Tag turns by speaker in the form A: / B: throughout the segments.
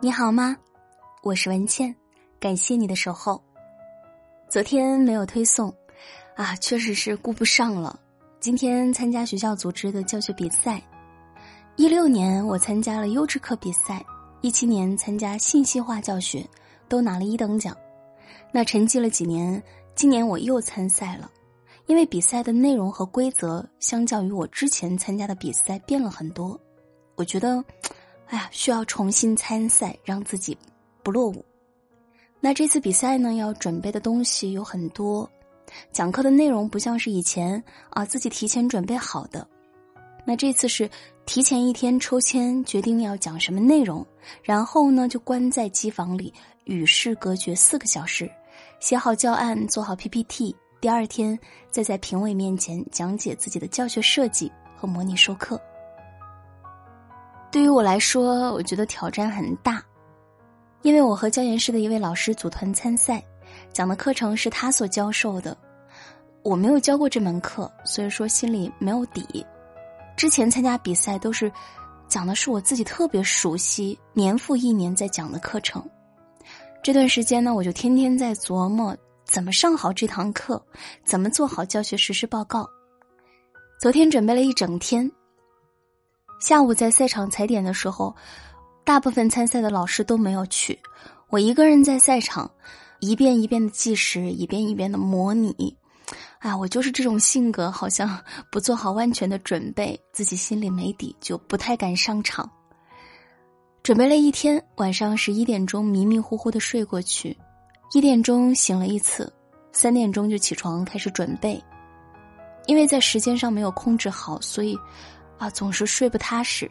A: 你好吗？我是文倩，感谢你的守候。昨天没有推送，啊，确实是顾不上了。今天参加学校组织的教学比赛，一六年我参加了优质课比赛，一七年参加信息化教学，都拿了一等奖。那沉寂了几年，今年我又参赛了，因为比赛的内容和规则相较于我之前参加的比赛变了很多，我觉得。哎呀，需要重新参赛，让自己不落伍。那这次比赛呢，要准备的东西有很多，讲课的内容不像是以前啊自己提前准备好的。那这次是提前一天抽签决定要讲什么内容，然后呢就关在机房里与世隔绝四个小时，写好教案，做好 PPT，第二天再在评委面前讲解自己的教学设计和模拟授课。对于我来说，我觉得挑战很大，因为我和教研室的一位老师组团参赛，讲的课程是他所教授的，我没有教过这门课，所以说心里没有底。之前参加比赛都是讲的是我自己特别熟悉、年复一年在讲的课程，这段时间呢，我就天天在琢磨怎么上好这堂课，怎么做好教学实施报告。昨天准备了一整天。下午在赛场踩点的时候，大部分参赛的老师都没有去，我一个人在赛场，一遍一遍的计时，一遍一遍的模拟。哎，我就是这种性格，好像不做好万全的准备，自己心里没底，就不太敢上场。准备了一天，晚上十一点钟迷迷糊糊的睡过去，一点钟醒了一次，三点钟就起床开始准备，因为在时间上没有控制好，所以。啊，总是睡不踏实，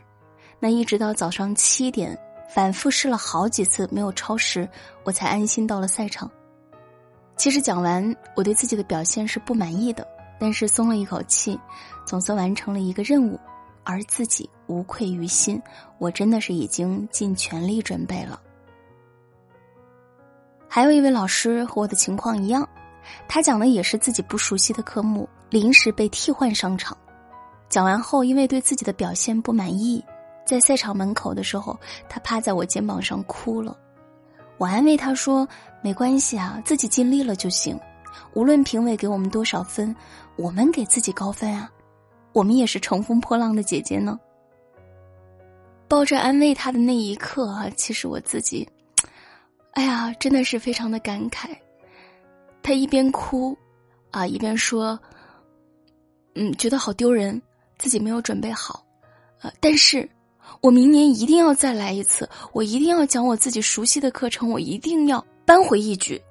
A: 那一直到早上七点，反复试了好几次没有超时，我才安心到了赛场。其实讲完，我对自己的表现是不满意的，但是松了一口气，总算完成了一个任务，而自己无愧于心。我真的是已经尽全力准备了。还有一位老师和我的情况一样，他讲的也是自己不熟悉的科目，临时被替换上场。讲完后，因为对自己的表现不满意，在赛场门口的时候，他趴在我肩膀上哭了。我安慰他说：“没关系啊，自己尽力了就行。无论评委给我们多少分，我们给自己高分啊。我们也是乘风破浪的姐姐呢。”抱着安慰他的那一刻啊，其实我自己，哎呀，真的是非常的感慨。他一边哭，啊，一边说：“嗯，觉得好丢人。”自己没有准备好，呃，但是，我明年一定要再来一次，我一定要讲我自己熟悉的课程，我一定要扳回一局。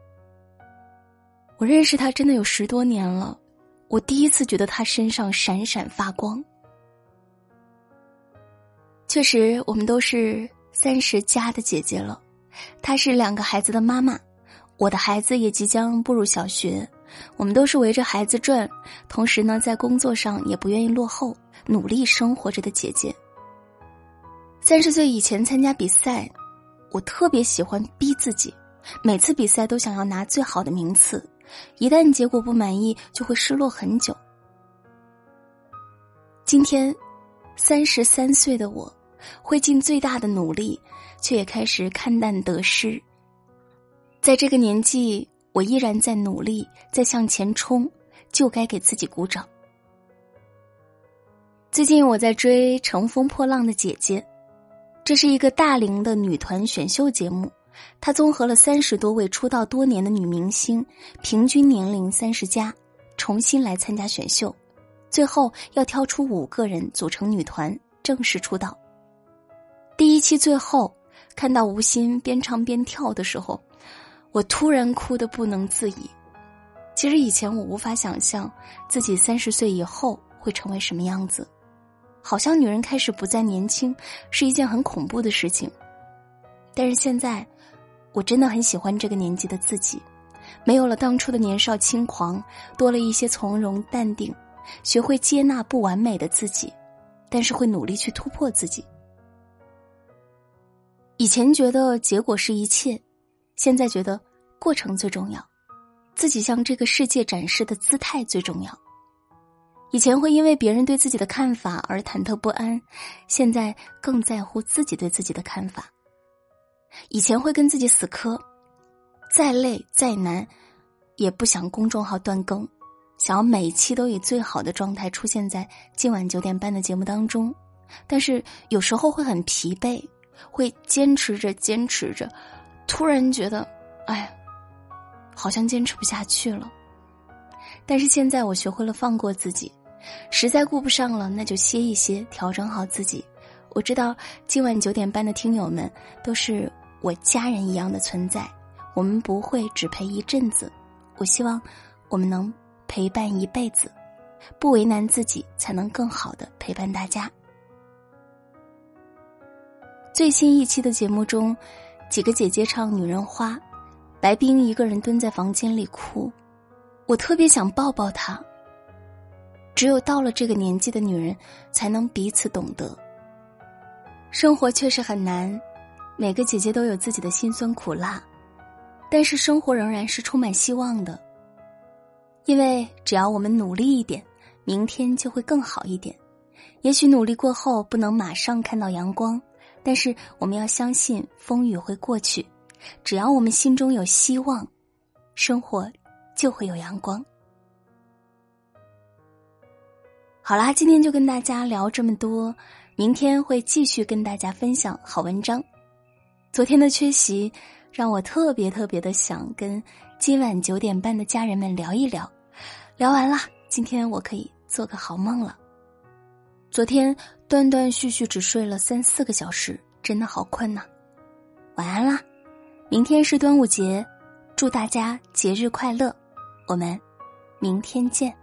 A: 我认识他真的有十多年了，我第一次觉得他身上闪闪发光。确实，我们都是三十加的姐姐了，她是两个孩子的妈妈，我的孩子也即将步入小学。我们都是围着孩子转，同时呢，在工作上也不愿意落后，努力生活着的姐姐。三十岁以前参加比赛，我特别喜欢逼自己，每次比赛都想要拿最好的名次，一旦结果不满意，就会失落很久。今天，三十三岁的我，会尽最大的努力，却也开始看淡得失。在这个年纪。我依然在努力，在向前冲，就该给自己鼓掌。最近我在追《乘风破浪的姐姐》，这是一个大龄的女团选秀节目，它综合了三十多位出道多年的女明星，平均年龄三十加，重新来参加选秀，最后要挑出五个人组成女团正式出道。第一期最后，看到吴昕边唱边跳的时候。我突然哭得不能自已。其实以前我无法想象自己三十岁以后会成为什么样子，好像女人开始不再年轻是一件很恐怖的事情。但是现在，我真的很喜欢这个年纪的自己，没有了当初的年少轻狂，多了一些从容淡定，学会接纳不完美的自己，但是会努力去突破自己。以前觉得结果是一切。现在觉得过程最重要，自己向这个世界展示的姿态最重要。以前会因为别人对自己的看法而忐忑不安，现在更在乎自己对自己的看法。以前会跟自己死磕，再累再难，也不想公众号断更，想要每期都以最好的状态出现在今晚九点半的节目当中。但是有时候会很疲惫，会坚持着坚持着，突然觉得，哎，好像坚持不下去了。但是现在我学会了放过自己，实在顾不上了，那就歇一歇，调整好自己。我知道今晚九点半的听友们都是我家人一样的存在，我们不会只陪一阵子。我希望我们能陪伴一辈子，不为难自己，才能更好的陪伴大家。最新一期的节目中，几个姐姐唱《女人花》，白冰一个人蹲在房间里哭，我特别想抱抱她。只有到了这个年纪的女人，才能彼此懂得。生活确实很难，每个姐姐都有自己的辛酸苦辣，但是生活仍然是充满希望的。因为只要我们努力一点，明天就会更好一点。也许努力过后不能马上看到阳光。但是我们要相信风雨会过去，只要我们心中有希望，生活就会有阳光。好啦，今天就跟大家聊这么多，明天会继续跟大家分享好文章。昨天的缺席让我特别特别的想跟今晚九点半的家人们聊一聊，聊完了，今天我可以做个好梦了。昨天。断断续续只睡了三四个小时，真的好困呐！晚安啦！明天是端午节，祝大家节日快乐！我们明天见。